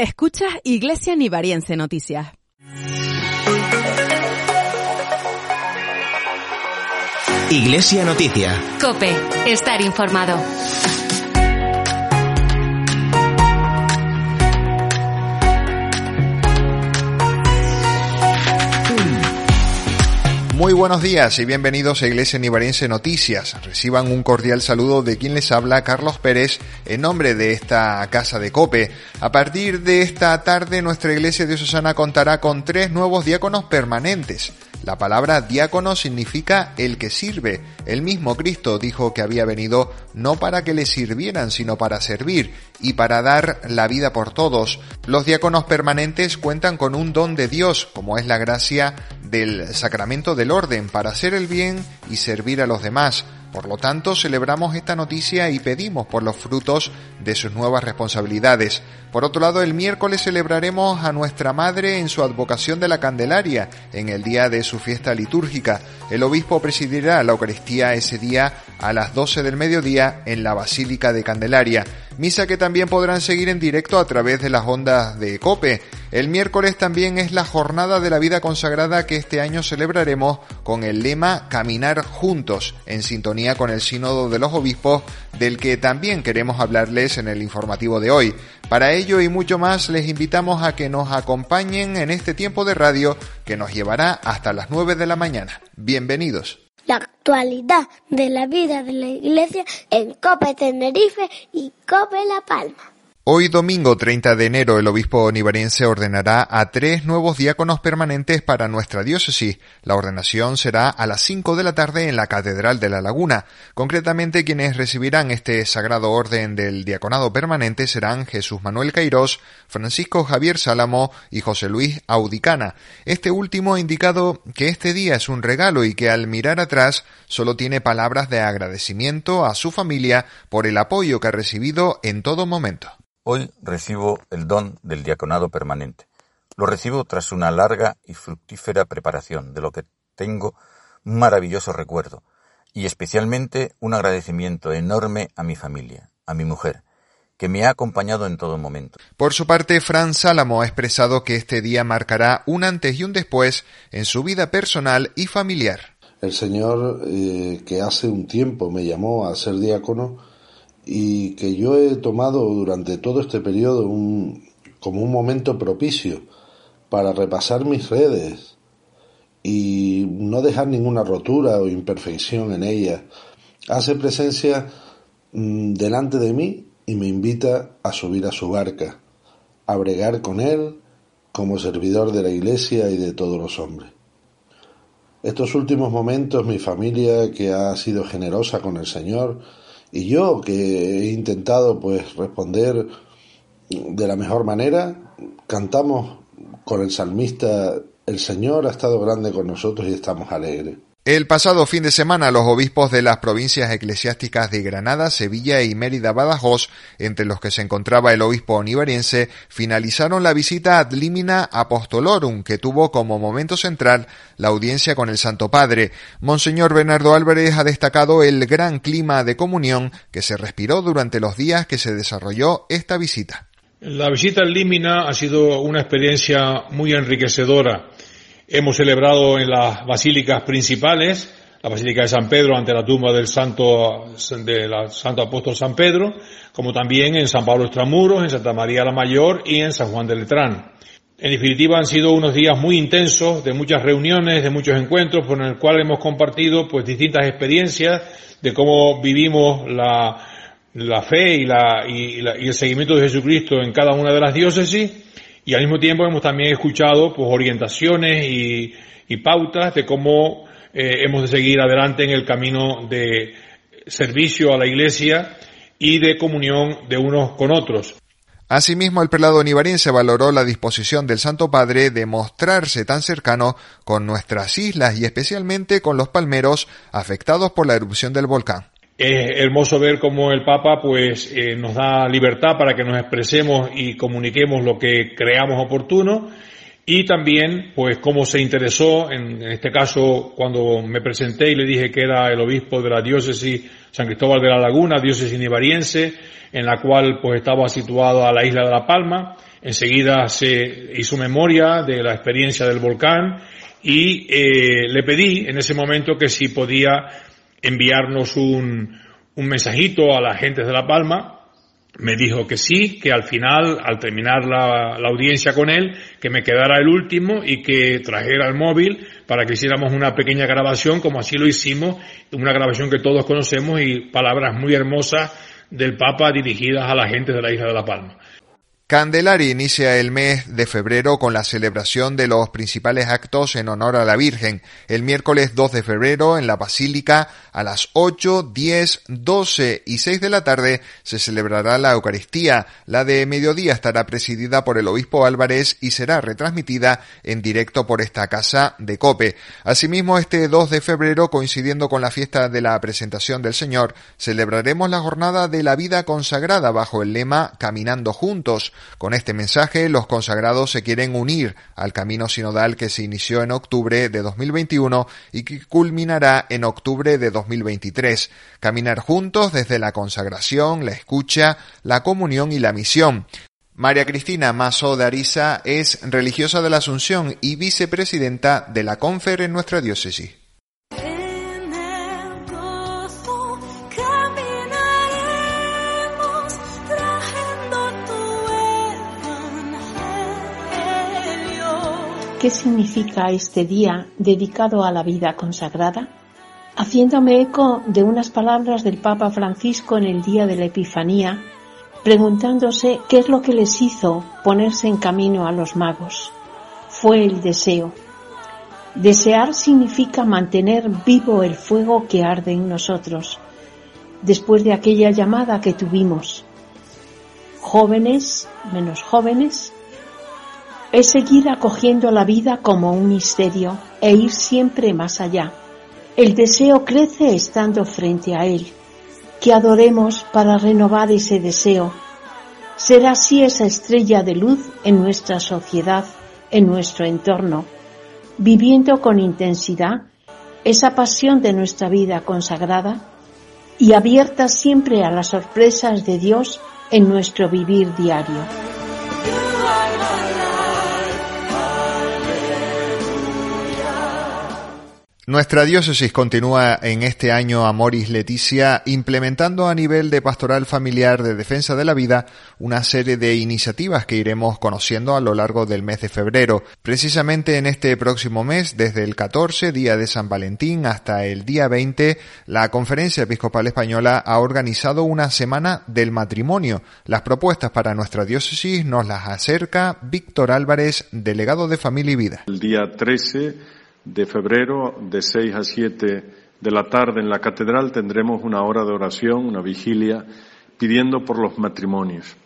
Escuchas Iglesia Nivariense Noticias. Iglesia Noticia. Cope, estar informado. Muy buenos días y bienvenidos a Iglesia Nivariense Noticias. Reciban un cordial saludo de quien les habla, Carlos Pérez, en nombre de esta casa de Cope. A partir de esta tarde, nuestra Iglesia de Susana contará con tres nuevos diáconos permanentes. La palabra diácono significa el que sirve. El mismo Cristo dijo que había venido no para que le sirvieran, sino para servir y para dar la vida por todos. Los diáconos permanentes cuentan con un don de Dios, como es la gracia del sacramento del orden, para hacer el bien y servir a los demás. Por lo tanto, celebramos esta noticia y pedimos por los frutos de sus nuevas responsabilidades. Por otro lado, el miércoles celebraremos a nuestra Madre en su advocación de la Candelaria, en el día de su fiesta litúrgica. El obispo presidirá la Eucaristía ese día a las 12 del mediodía en la Basílica de Candelaria. Misa que también podrán seguir en directo a través de las ondas de Cope. El miércoles también es la jornada de la vida consagrada que este año celebraremos con el lema Caminar juntos, en sintonía con el Sínodo de los Obispos, del que también queremos hablarles en el informativo de hoy. Para ello y mucho más les invitamos a que nos acompañen en este tiempo de radio que nos llevará hasta las 9 de la mañana. Bienvenidos. La actualidad de la vida de la Iglesia en Cope Tenerife y Cope La Palma. Hoy domingo 30 de enero el obispo nivariense ordenará a tres nuevos diáconos permanentes para nuestra diócesis. La ordenación será a las 5 de la tarde en la Catedral de la Laguna. Concretamente quienes recibirán este sagrado orden del diaconado permanente serán Jesús Manuel Cairós, Francisco Javier Sálamo y José Luis Audicana. Este último ha indicado que este día es un regalo y que al mirar atrás solo tiene palabras de agradecimiento a su familia por el apoyo que ha recibido en todo momento. Hoy recibo el don del diaconado permanente. Lo recibo tras una larga y fructífera preparación, de lo que tengo un maravilloso recuerdo, y especialmente un agradecimiento enorme a mi familia, a mi mujer, que me ha acompañado en todo momento. Por su parte, Fran Sálamo ha expresado que este día marcará un antes y un después en su vida personal y familiar. El Señor, eh, que hace un tiempo me llamó a ser diácono, y que yo he tomado durante todo este periodo como un momento propicio para repasar mis redes y no dejar ninguna rotura o imperfección en ellas. Hace presencia mm, delante de mí y me invita a subir a su barca, a bregar con él como servidor de la Iglesia y de todos los hombres. Estos últimos momentos mi familia, que ha sido generosa con el Señor, y yo que he intentado pues responder de la mejor manera, cantamos con el salmista, el Señor ha estado grande con nosotros y estamos alegres. El pasado fin de semana, los obispos de las provincias eclesiásticas de Granada, Sevilla y Mérida Badajoz, entre los que se encontraba el obispo onivariense, finalizaron la visita ad limina apostolorum, que tuvo como momento central la audiencia con el Santo Padre. Monseñor Bernardo Álvarez ha destacado el gran clima de comunión que se respiró durante los días que se desarrolló esta visita. La visita al Límina ha sido una experiencia muy enriquecedora Hemos celebrado en las basílicas principales, la Basílica de San Pedro ante la tumba del Santo, Apóstol San Pedro, como también en San Pablo Extramuros, en Santa María la Mayor y en San Juan de Letrán. En definitiva, han sido unos días muy intensos, de muchas reuniones, de muchos encuentros, por el cual hemos compartido pues distintas experiencias de cómo vivimos la, fe y el seguimiento de Jesucristo en cada una de las diócesis y al mismo tiempo hemos también escuchado pues orientaciones y, pautas de cómo eh, hemos de seguir adelante en el camino de servicio a la Iglesia y de comunión de unos con otros. Asimismo, el prelado nivariense valoró la disposición del Santo Padre de mostrarse tan cercano con nuestras islas y especialmente con los palmeros afectados por la erupción del volcán. Es hermoso ver cómo el Papa pues eh, nos da libertad para que nos expresemos y comuniquemos lo que creamos oportuno y también pues cómo se interesó en, en, este caso cuando me presenté y le dije que era el obispo de la diócesis San Cristóbal de la Laguna, diócesis nivariense, en la cual pues estaba situado a la isla de La Palma. Enseguida se hizo memoria de la experiencia del volcán y eh, le pedí en ese momento que si podía enviarnos un, un mensajito a la gente de La Palma me dijo que sí, que al final, al terminar la, la, audiencia con él, que me quedara el último y que trajera el móvil para que hiciéramos una pequeña grabación, como así lo hicimos, una grabación que todos conocemos y palabras muy hermosas del Papa dirigidas a la gente de la isla de La Palma. Candelaria inicia el mes de febrero con la celebración de los principales actos en honor a la Virgen. El miércoles 2 de febrero en la Basílica a las 8, 10, 12 y 6 de la tarde se celebrará la Eucaristía. La de mediodía estará presidida por el obispo Álvarez y será retransmitida en directo por esta casa de Cope. Asimismo, este 2 de febrero, coincidiendo con la fiesta de la presentación del Señor, celebraremos la jornada de la vida consagrada bajo el lema Caminando Juntos. Con este mensaje, los consagrados se quieren unir al camino sinodal que se inició en octubre de 2021 y que culminará en octubre de 2023. Caminar juntos desde la consagración, la escucha, la comunión y la misión. María Cristina Mazo de Ariza es religiosa de la Asunción y vicepresidenta de la Confer en nuestra diócesis. ¿Qué significa este día dedicado a la vida consagrada? Haciéndome eco de unas palabras del Papa Francisco en el día de la Epifanía, preguntándose qué es lo que les hizo ponerse en camino a los magos. Fue el deseo. Desear significa mantener vivo el fuego que arde en nosotros, después de aquella llamada que tuvimos. Jóvenes, menos jóvenes, es seguir acogiendo la vida como un misterio e ir siempre más allá. El deseo crece estando frente a Él. Que adoremos para renovar ese deseo. Ser así esa estrella de luz en nuestra sociedad, en nuestro entorno, viviendo con intensidad esa pasión de nuestra vida consagrada y abierta siempre a las sorpresas de Dios en nuestro vivir diario. Nuestra diócesis continúa en este año Amoris Leticia implementando a nivel de pastoral familiar de defensa de la vida una serie de iniciativas que iremos conociendo a lo largo del mes de febrero. Precisamente en este próximo mes, desde el 14, día de San Valentín, hasta el día 20, la Conferencia Episcopal Española ha organizado una semana del matrimonio. Las propuestas para nuestra diócesis nos las acerca Víctor Álvarez, delegado de Familia y Vida. El día 13 de febrero, de 6 a 7 de la tarde en la catedral, tendremos una hora de oración, una vigilia, pidiendo por los matrimonios.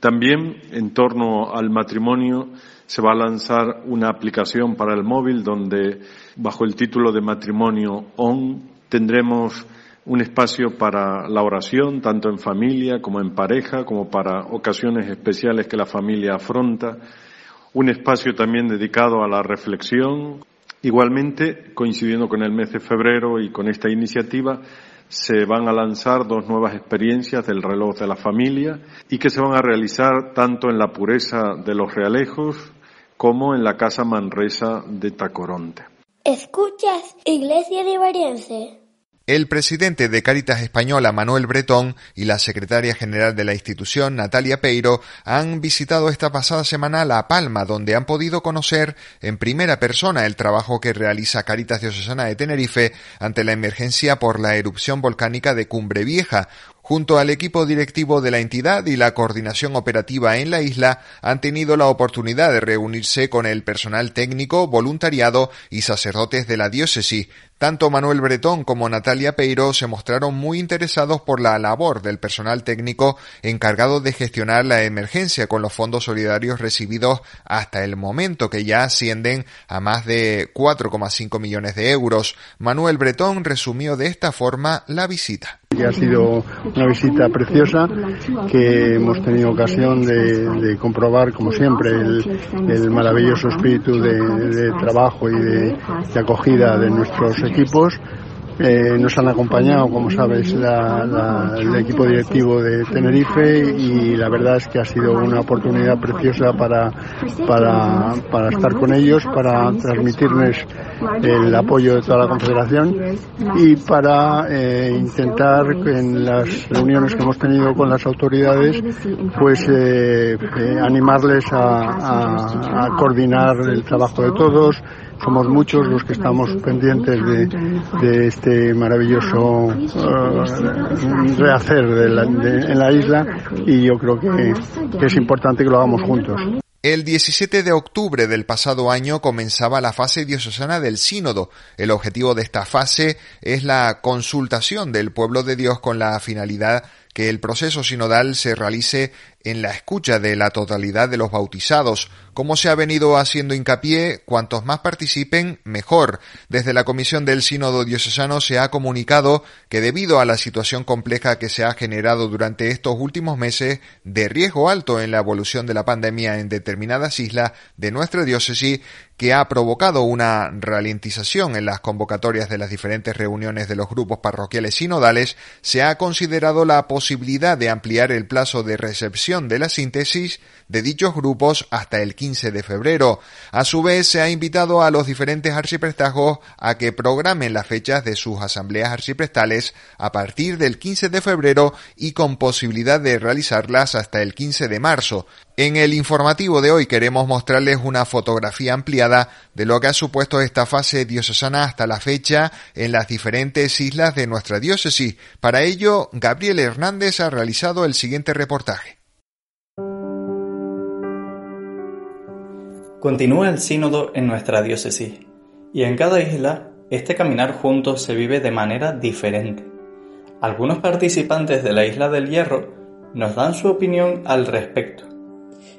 También en torno al matrimonio se va a lanzar una aplicación para el móvil donde bajo el título de matrimonio on tendremos un espacio para la oración, tanto en familia como en pareja, como para ocasiones especiales que la familia afronta, un espacio también dedicado a la reflexión, Igualmente, coincidiendo con el mes de febrero y con esta iniciativa, se van a lanzar dos nuevas experiencias del reloj de la familia y que se van a realizar tanto en la pureza de los realejos como en la Casa Manresa de Tacoronte. Escuchas Iglesia. El presidente de Caritas Española, Manuel Bretón, y la secretaria general de la institución, Natalia Peiro, han visitado esta pasada semana La Palma, donde han podido conocer en primera persona el trabajo que realiza Caritas Diocesana de Tenerife ante la emergencia por la erupción volcánica de Cumbre Vieja, junto al equipo directivo de la entidad y la coordinación operativa en la isla, han tenido la oportunidad de reunirse con el personal técnico, voluntariado y sacerdotes de la diócesis. Tanto Manuel Bretón como Natalia Peiro se mostraron muy interesados por la labor del personal técnico encargado de gestionar la emergencia con los fondos solidarios recibidos hasta el momento, que ya ascienden a más de 4,5 millones de euros. Manuel Bretón resumió de esta forma la visita ha sido una visita preciosa que hemos tenido ocasión de, comprobar como siempre el, maravilloso espíritu de, trabajo y de, acogida de nuestros equipos eh, nos han acompañado, como sabes, el equipo directivo de Tenerife y la verdad es que ha sido una oportunidad preciosa para, para, para estar con ellos, para transmitirles el apoyo de toda la Confederación y para eh, intentar en las reuniones que hemos tenido con las autoridades, pues eh, animarles a coordinar el trabajo de todos, somos muchos los que estamos pendientes de, este maravilloso eh, rehacer en la isla y yo creo que, que es importante que lo hagamos juntos. El 17 de octubre del pasado año comenzaba la fase diocesana del sínodo. El objetivo de esta fase es la consultación del pueblo de Dios con la finalidad que el proceso sinodal se realice en la escucha de la totalidad de los bautizados. Como se ha venido haciendo hincapié, cuantos más participen, mejor. Desde la Comisión del Sínodo Diocesano se ha comunicado que debido a la situación compleja que se ha generado durante estos últimos meses de riesgo alto en la evolución de la pandemia en determinadas islas de nuestra diócesis, que ha provocado una ralentización en las convocatorias de las diferentes reuniones de los grupos parroquiales sinodales, se ha considerado la posibilidad de ampliar el plazo de recepción de la síntesis de dichos grupos hasta el 15 de febrero. A su vez, se ha invitado a los diferentes arciprestazgos a que programen las fechas de sus asambleas arciprestales a partir del 15 de febrero y con posibilidad de realizarlas hasta el 15 de marzo. En el informativo de hoy queremos mostrarles una fotografía ampliada de lo que ha supuesto esta fase diocesana hasta la fecha en las diferentes islas de nuestra diócesis. Para ello, Gabriel Hernández ha realizado el siguiente reportaje. Continúa el sínodo en nuestra diócesis y en cada isla este caminar juntos se vive de manera diferente. Algunos participantes de la isla del Hierro nos dan su opinión al respecto.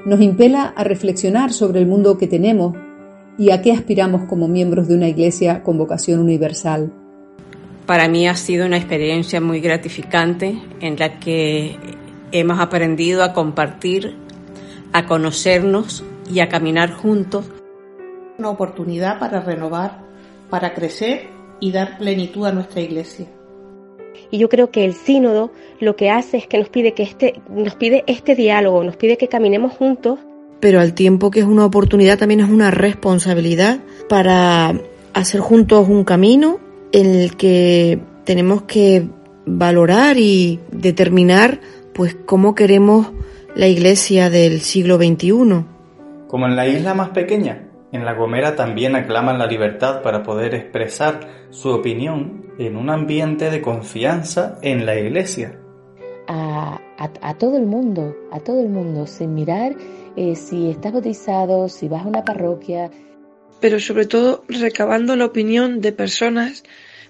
Nos impela a reflexionar sobre el mundo que tenemos y a qué aspiramos como miembros de una iglesia con vocación universal. Para mí ha sido una experiencia muy gratificante en la que hemos aprendido a compartir, a conocernos y a caminar juntos. Una oportunidad para renovar, para crecer y dar plenitud a nuestra iglesia. Y yo creo que el sínodo lo que hace es que nos pide que este nos pide este diálogo, nos pide que caminemos juntos, pero al tiempo que es una oportunidad también es una responsabilidad para hacer juntos un camino en el que tenemos que valorar y determinar pues cómo queremos la iglesia del siglo XXI. Como en la isla más pequeña, en La Gomera también aclaman la libertad para poder expresar su opinión en un ambiente de confianza en la iglesia. A, todo el mundo, a todo el mundo, sin mirar eh, si estás bautizado, si vas a una parroquia. Pero sobre todo recabando la opinión de personas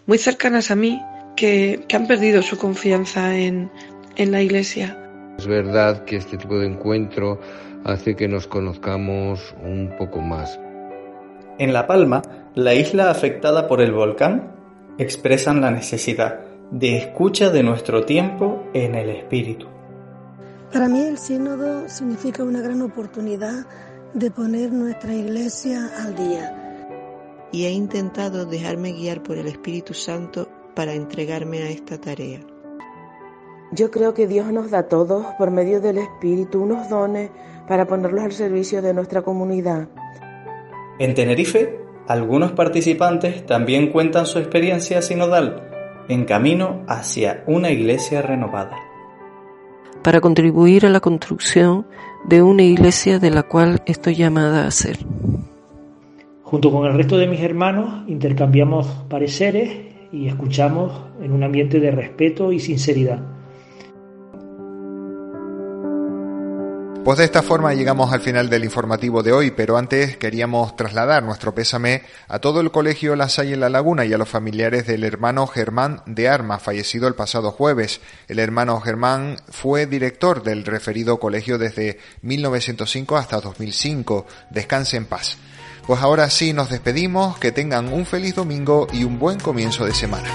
muy cercanas a mí que, que han perdido su confianza en, en la iglesia. Es verdad que este tipo de encuentro hace que nos conozcamos un poco más. En La Palma, la isla afectada por el volcán, expresan la necesidad de escucha de nuestro tiempo en el espíritu. Para mí el sínodo significa una gran oportunidad de poner nuestra iglesia al día. Y he intentado dejarme guiar por el Espíritu Santo para entregarme a esta tarea. Yo creo que Dios nos da a todos, por medio del Espíritu, unos dones para ponerlos al servicio de nuestra comunidad. En Tenerife, algunos participantes también cuentan su experiencia sinodal en camino hacia una iglesia renovada. Para contribuir a la construcción de una iglesia de la cual estoy llamada a ser. Junto con el resto de mis hermanos intercambiamos pareceres y escuchamos en un ambiente de respeto y sinceridad. Pues de esta forma llegamos al final del informativo de hoy, pero antes queríamos trasladar nuestro pésame a todo el colegio La Salle en la Laguna y a los familiares del hermano Germán de Armas, fallecido el pasado jueves. El hermano Germán fue director del referido colegio desde 1905 hasta 2005. Descanse en paz. Pues ahora sí nos despedimos, que tengan un feliz domingo y un buen comienzo de semana.